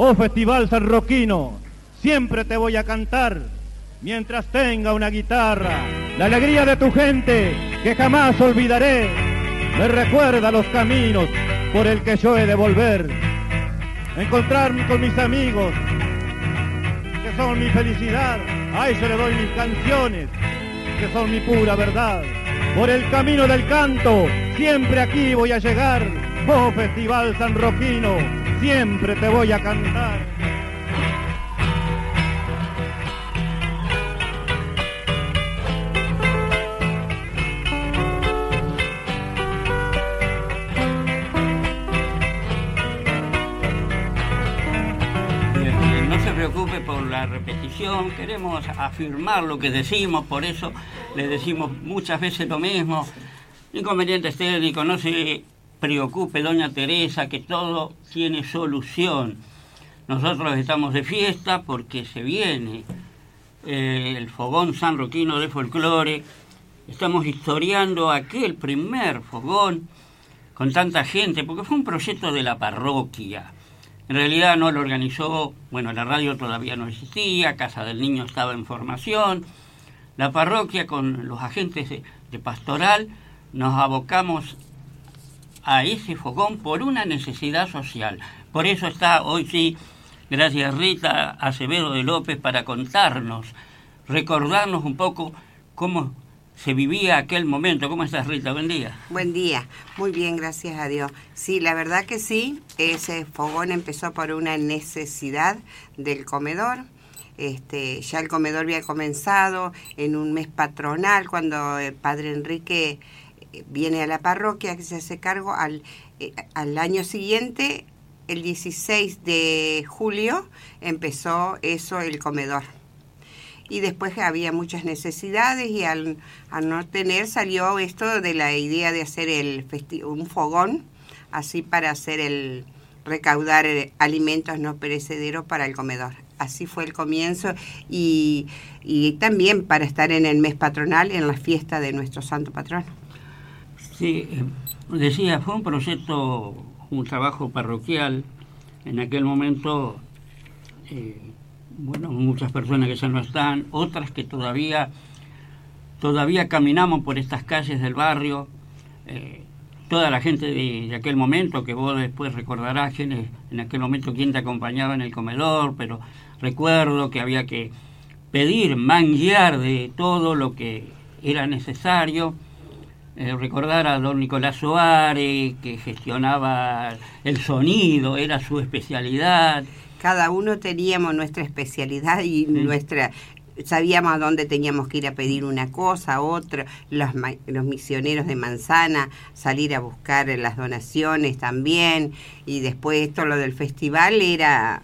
Oh Festival San Roquino, siempre te voy a cantar mientras tenga una guitarra. La alegría de tu gente que jamás olvidaré me recuerda los caminos por el que yo he de volver. Encontrarme con mis amigos que son mi felicidad. A ellos le doy mis canciones que son mi pura verdad. Por el camino del canto siempre aquí voy a llegar. Oh Festival San Roquino, siempre te voy a cantar. No se preocupe por la repetición, queremos afirmar lo que decimos, por eso le decimos muchas veces lo mismo. Inconvenientes técnicos, no se preocupe, doña Teresa, que todo tiene solución. Nosotros estamos de fiesta porque se viene eh, el fogón sanroquino de folclore. Estamos historiando aquel primer fogón con tanta gente, porque fue un proyecto de la parroquia. En realidad no lo organizó, bueno, la radio todavía no existía, Casa del Niño estaba en formación. La parroquia con los agentes de, de pastoral nos abocamos a ese fogón por una necesidad social. Por eso está hoy sí, gracias Rita Acevedo de López, para contarnos, recordarnos un poco cómo se vivía aquel momento. ¿Cómo estás, Rita? Buen día. Buen día. Muy bien, gracias a Dios. Sí, la verdad que sí, ese fogón empezó por una necesidad del comedor. Este, ya el comedor había comenzado en un mes patronal cuando el padre Enrique viene a la parroquia que se hace cargo al, eh, al año siguiente, el 16 de julio, empezó eso el comedor. Y después había muchas necesidades y al, al no tener salió esto de la idea de hacer el un fogón, así para hacer el recaudar eh, alimentos no perecederos para el comedor. Así fue el comienzo y, y también para estar en el mes patronal, en la fiesta de nuestro santo patrono. Sí, eh, decía, fue un proyecto, un trabajo parroquial. En aquel momento, eh, bueno, muchas personas que ya no están, otras que todavía, todavía caminamos por estas calles del barrio. Eh, toda la gente de, aquel momento, que vos después recordarás quién en aquel momento quién te acompañaba en el comedor, pero recuerdo que había que pedir, manguear de todo lo que era necesario eh, recordar a don Nicolás Suárez, que gestionaba el sonido, era su especialidad. Cada uno teníamos nuestra especialidad y nuestra sabíamos a dónde teníamos que ir a pedir una cosa, otra, los, los misioneros de manzana, salir a buscar las donaciones también, y después esto lo del festival era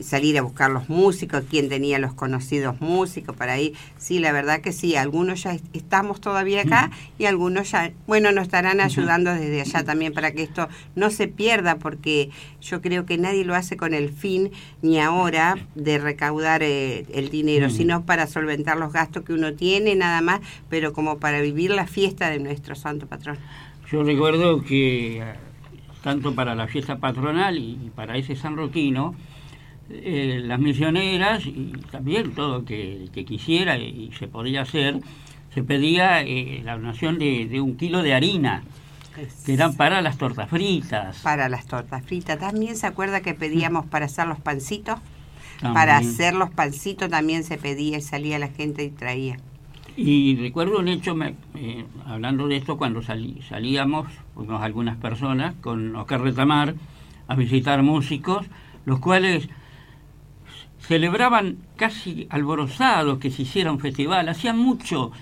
salir a buscar los músicos, quién tenía los conocidos músicos para ir. Sí, la verdad que sí, algunos ya estamos todavía acá y algunos ya, bueno, nos estarán ayudando desde allá también para que esto no se pierda, porque yo creo que nadie lo hace con el fin ni ahora de recaudar eh, el dinero, sino para solventar los gastos que uno tiene nada más, pero como para vivir la fiesta de nuestro santo patrón. Yo recuerdo que eh, tanto para la fiesta patronal y para ese San Roquino, eh, las misioneras y también todo que, que quisiera y se podía hacer, se pedía eh, la donación de, un kilo de harina, que eran para las tortas fritas. Para las tortas fritas. También se acuerda que pedíamos para hacer los pancitos. Para hacer los pancitos también se pedía y salía la gente y traía. Y recuerdo un hecho, eh, hablando de esto, cuando salíamos, fuimos algunas personas con Oscar Retamar a visitar músicos, los cuales celebraban casi alborozados que se hiciera un festival. Hacía mucho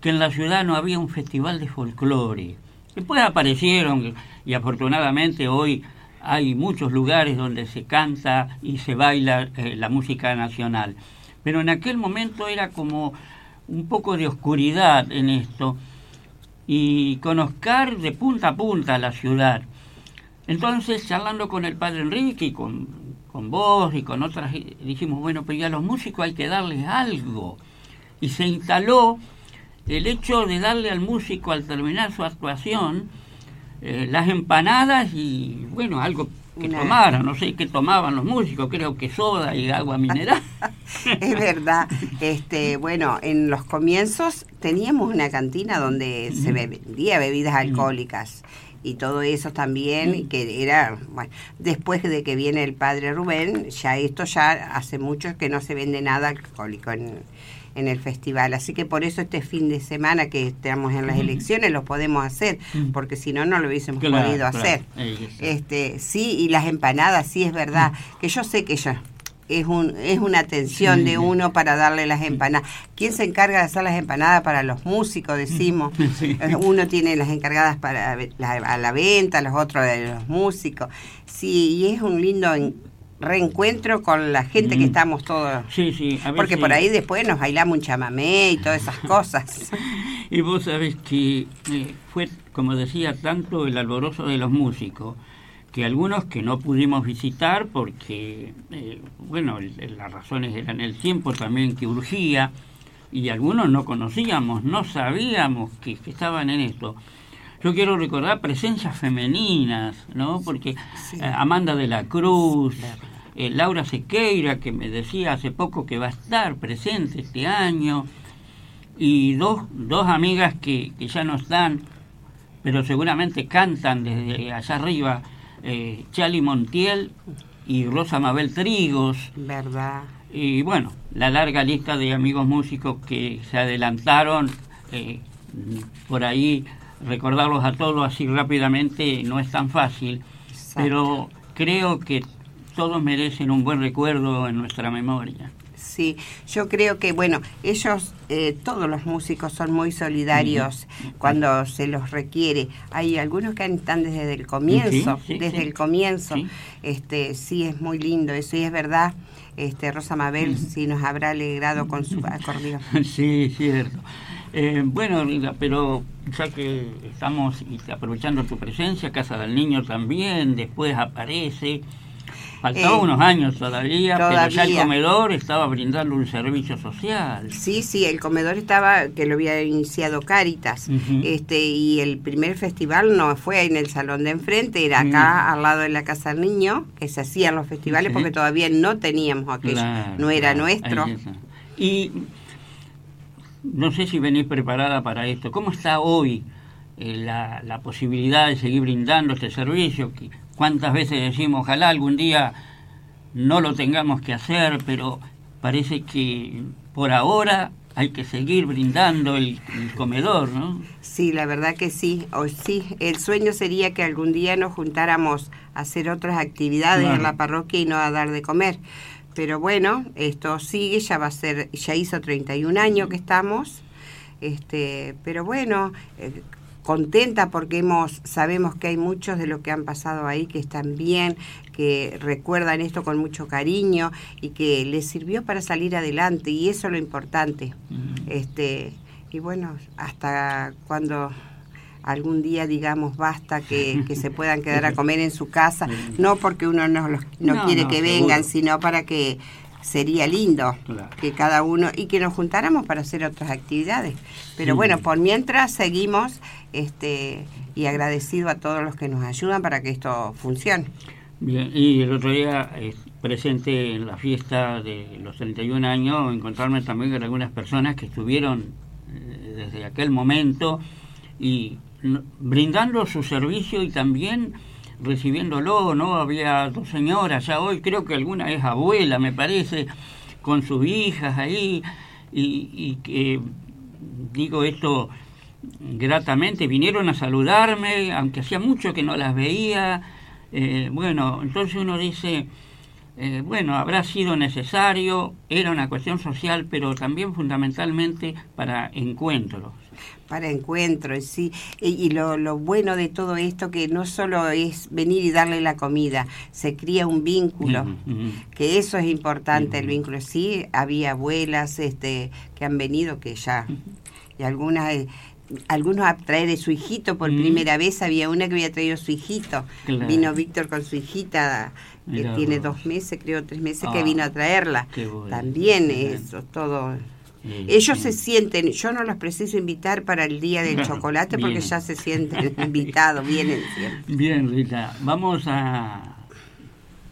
que en la ciudad no había un festival de folclore. Después aparecieron y afortunadamente hoy hay muchos lugares donde se canta y se baila eh, la música nacional. Pero en aquel momento era como un poco de oscuridad en esto y conozcar de punta a punta la ciudad. Entonces, charlando con el padre Enrique y con con vos y con otras, dijimos, bueno, pero ya a los músicos hay que darles algo. Y se instaló el hecho de darle al músico al terminar su actuación eh, las empanadas y, bueno, algo que tomaran, no sé qué tomaban los músicos, creo que soda y agua mineral. es verdad. Este, bueno, en los comienzos teníamos una cantina donde se vendía bebidas alcohólicas y todo eso también, que era, bueno, después de que viene el padre Rubén, ya esto ya hace mucho que no se vende nada alcohólico en, en el festival. Así que por eso este fin de semana que estamos en las elecciones lo podemos hacer, porque si no, no lo hubiésemos podido hacer. Este, sí, y las empanadas, sí es verdad, que yo sé que ya es, un, es una atención de uno para darle las empanadas. ¿Quién se encarga de hacer las empanadas para los músicos? Decimos. Eh, uno tiene las encargadas para la, a la venta, los otros de los músicos. Sí, y es un lindo reencuentro con la gente que mm. estamos todos. Sí, sí. Porque por ahí después nos bailamos un chamamé y todas esas cosas. y vos sabés que eh, fue, como decía, tanto el alborozo de los músicos, que algunos que no pudimos visitar porque, eh, bueno, las razones eran el tiempo también que urgía, y algunos no conocíamos, no sabíamos que, estaban en esto. Yo quiero recordar presencias femeninas, ¿no? Porque eh, Amanda de la Cruz, eh, Laura Sequeira, que me decía hace poco que va a estar presente este año, y dos, dos amigas que, que ya no están, pero seguramente cantan desde allá arriba, eh, Chali Montiel y Rosa Mabel Trigos. ¿Verdad? Y bueno, la larga lista de amigos músicos que se adelantaron, eh, por ahí recordarlos a todos así rápidamente no es tan fácil, pero creo que todos merecen un buen recuerdo en nuestra memoria sí. Yo creo que, bueno, ellos, eh, todos los músicos son muy solidarios cuando se los requiere. Hay algunos que están desde el comienzo, desde el comienzo. Este, sí, es muy lindo eso y es verdad. Este, Rosa Mabel sí nos habrá alegrado con su acordeón. Sí, cierto. Eh, bueno, pero ya que estamos aprovechando tu presencia, Casa del Niño también, después aparece. Faltaba eh, unos años todavía, pero ya el comedor estaba brindando un servicio social. Sí, sí, el comedor estaba, que lo había iniciado Cáritas, este y el primer festival no fue en el salón de enfrente, era acá al lado de la Casa del Niño, que se hacían los festivales porque todavía no teníamos aquello, no era nuestro. Y no sé si venís preparada para esto. ¿Cómo está hoy eh, la, la posibilidad de seguir brindando este servicio? ¿Cuántas veces decimos, ojalá algún día no lo tengamos que hacer, pero parece que por ahora hay que seguir brindando el, comedor, ¿no? Sí, la verdad que sí. O sí, el sueño sería que algún día nos juntáramos a hacer otras actividades en la parroquia y no a dar de comer. Pero bueno, esto sigue, ya va a ser, ya hizo 31 años que estamos. Este, pero bueno, eh, contenta porque hemos sabemos que hay muchos de los que han pasado ahí que están bien, que recuerdan esto con mucho cariño y que les sirvió para salir adelante y eso es lo importante. Este y bueno, hasta cuando algún día digamos basta que, se puedan quedar a comer en su casa, no porque uno no, los, no, quiere que vengan, sino para que sería lindo que cada uno y que nos juntáramos para hacer otras actividades. Pero bueno, por mientras seguimos este y agradecido a todos los que nos ayudan para que esto funcione. Bien, y el otro día eh, presente en la fiesta de los 31 años, encontrarme también con algunas personas que estuvieron eh, desde aquel momento y brindando su servicio y también recibiéndolo, ¿no? Había dos señoras, ya hoy creo que alguna es abuela, me parece, con sus hijas ahí, y, que, digo esto gratamente, vinieron a saludarme, aunque hacía mucho que no las veía, eh, bueno, entonces uno dice, eh, bueno, habrá sido necesario, era una cuestión social, pero también fundamentalmente para encuentros para encuentros, sí. Y, lo, bueno de todo esto que no solo es venir y darle la comida, se cría un vínculo, que eso es importante, el vínculo. Sí, había abuelas este, que han venido, que ya, y algunas... Eh, algunos a traer a su hijito por primera vez, había una que había traído su hijito, vino Víctor con su hijita, que tiene dos meses, creo tres meses, que ah, vino a traerla. También eso, todo ellos se sienten, yo no los preciso invitar para el día del chocolate porque ya se sienten invitados, vienen siempre. Bien, Rita, vamos a,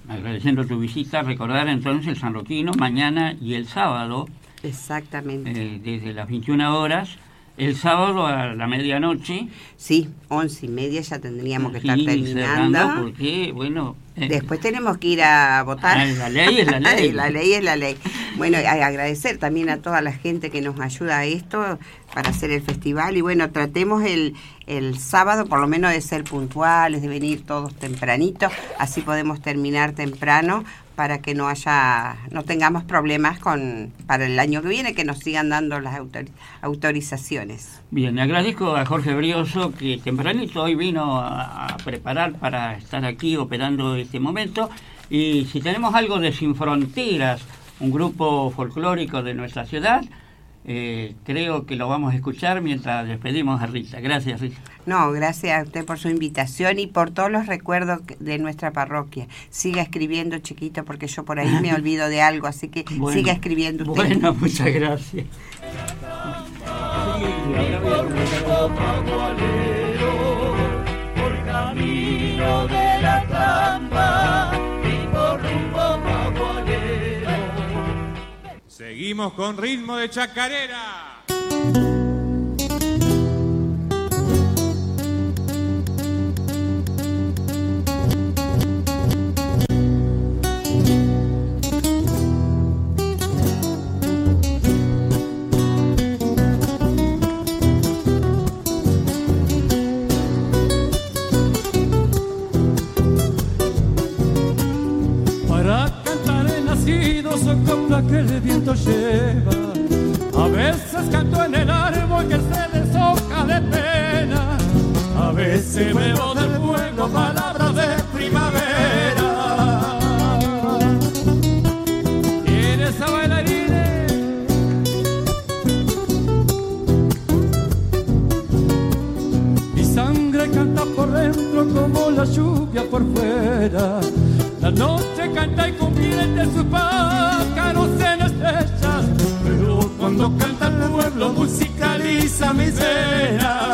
agradeciendo tu visita, recordar entonces el San Roquino mañana y el sábado. Exactamente. Eh, desde las 21 horas. El sábado a la medianoche. Sí, once y media ya tendríamos que estar terminando. Porque, bueno. Eh, Después tenemos que ir a votar. Ah, la ley es la ley. la ley es la ley. Bueno, agradecer también a toda la gente que nos ayuda a esto para hacer el festival. Y bueno, tratemos el, el sábado por lo menos de ser puntuales, de venir todos tempranito. Así podemos terminar temprano para que no haya, no tengamos problemas con para el año que viene, que nos sigan dando las autorizaciones. Bien, agradezco a Jorge Brioso que tempranito hoy vino a, preparar para estar aquí operando este momento. Y si tenemos algo de Sin Fronteras, un grupo folclórico de nuestra ciudad, eh, creo que lo vamos a escuchar mientras despedimos a Rita. Gracias, Rita. No, gracias a usted por su invitación y por todos los recuerdos de nuestra parroquia. Siga escribiendo, chiquito, porque yo por ahí me olvido de algo, así que siga escribiendo usted. Bueno, muchas gracias. por camino de la Seguimos con ritmo de chacarera. Que el viento lleva. A veces canto en el árbol que se deshoja de pena. A veces bebo del fuego palabras de primavera. ¿Quieres a bailarines? Mi sangre canta por dentro como la lluvia por fuera. La noche canta y convierte sus pájaros Musicaliza Sicali, sa miséria.